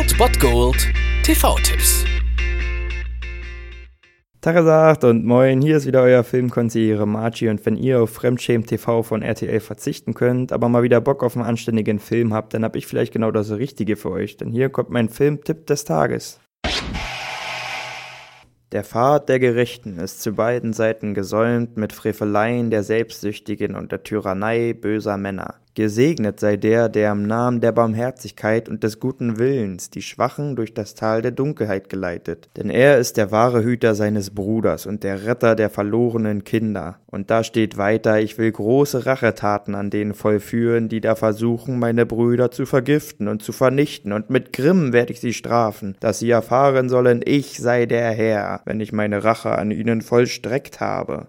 Old Bot Gold TV-Tipps. Tagesagt und moin, hier ist wieder euer Filmkonsigliere Margie und wenn ihr auf Fremdschämen TV von RTL verzichten könnt, aber mal wieder Bock auf einen anständigen Film habt, dann hab ich vielleicht genau das Richtige für euch, denn hier kommt mein Filmtipp des Tages. Der Pfad der Gerechten ist zu beiden Seiten gesäumt mit Freveleien der Selbstsüchtigen und der Tyrannei böser Männer. Gesegnet sei der, der im Namen der Barmherzigkeit und des guten Willens die Schwachen durch das Tal der Dunkelheit geleitet. Denn er ist der wahre Hüter seines Bruders und der Retter der verlorenen Kinder. Und da steht weiter, ich will große Rachetaten an denen vollführen, die da versuchen, meine Brüder zu vergiften und zu vernichten, und mit Grimm werde ich sie strafen, dass sie erfahren sollen, ich sei der Herr, wenn ich meine Rache an ihnen vollstreckt habe.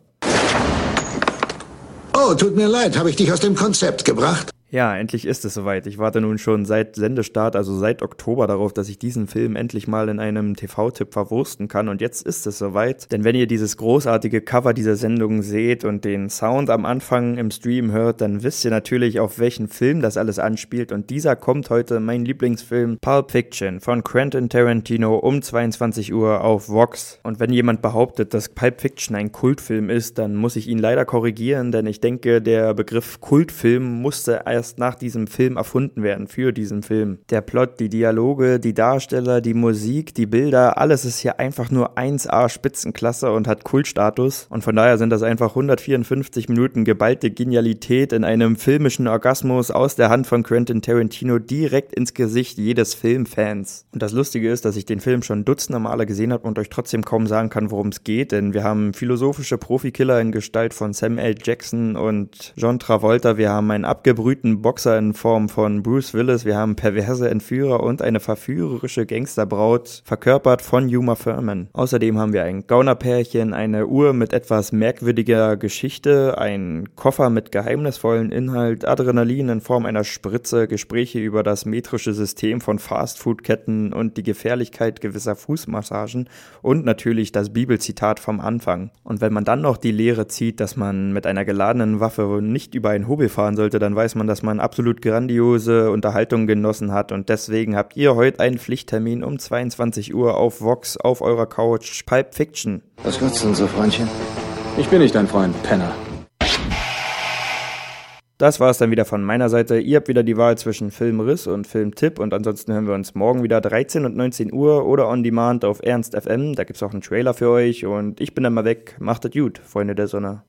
Oh, tut mir leid, habe ich dich aus dem Konzept gebracht? Ja, endlich ist es soweit. Ich warte nun schon seit Sendestart, also seit Oktober darauf, dass ich diesen Film endlich mal in einem TV-Tipp verwursten kann. Und jetzt ist es soweit. Denn wenn ihr dieses großartige Cover dieser Sendung seht und den Sound am Anfang im Stream hört, dann wisst ihr natürlich, auf welchen Film das alles anspielt. Und dieser kommt heute, mein Lieblingsfilm Pulp Fiction von Quentin Tarantino um 22 Uhr auf Vox. Und wenn jemand behauptet, dass Pulp Fiction ein Kultfilm ist, dann muss ich ihn leider korrigieren, denn ich denke, der Begriff Kultfilm musste erst erst nach diesem Film erfunden werden, für diesen Film. Der Plot, die Dialoge, die Darsteller, die Musik, die Bilder, alles ist hier einfach nur 1A Spitzenklasse und hat Kultstatus. Und von daher sind das einfach 154 Minuten geballte Genialität in einem filmischen Orgasmus aus der Hand von Quentin Tarantino direkt ins Gesicht jedes Filmfans. Und das Lustige ist, dass ich den Film schon dutzende Male gesehen habe und euch trotzdem kaum sagen kann, worum es geht, denn wir haben philosophische Profikiller in Gestalt von Sam L. Jackson und John Travolta, wir haben einen abgebrühten berühmten Boxer in Form von Bruce Willis, wir haben perverse Entführer und eine verführerische Gangsterbraut, verkörpert von Yuma Thurman. Außerdem haben wir ein Gaunerpärchen, eine Uhr mit etwas merkwürdiger Geschichte, einen Koffer mit geheimnisvollen Inhalt, Adrenalin in Form einer Spritze, Gespräche über das metrische System von Fastfood-Ketten und die Gefährlichkeit gewisser Fußmassagen und natürlich das Bibelzitat vom Anfang. Und wenn man dann noch die Lehre zieht, dass man mit einer geladenen Waffe nicht über einen Hobel fahren sollte, dann weiß man, dass man absolut grandiose Unterhaltung genossen hat und deswegen habt ihr heute einen Pflichttermin um 22 Uhr auf Vox auf eurer Couch Pipe Fiction. Was du denn so, Freundchen? Ich bin nicht dein Freund, Penner. Das war es dann wieder von meiner Seite. Ihr habt wieder die Wahl zwischen Filmriss und Filmtipp und ansonsten hören wir uns morgen wieder 13 und 19 Uhr oder on demand auf Ernst FM. Da gibt es auch einen Trailer für euch und ich bin dann mal weg. Macht es gut, Freunde der Sonne.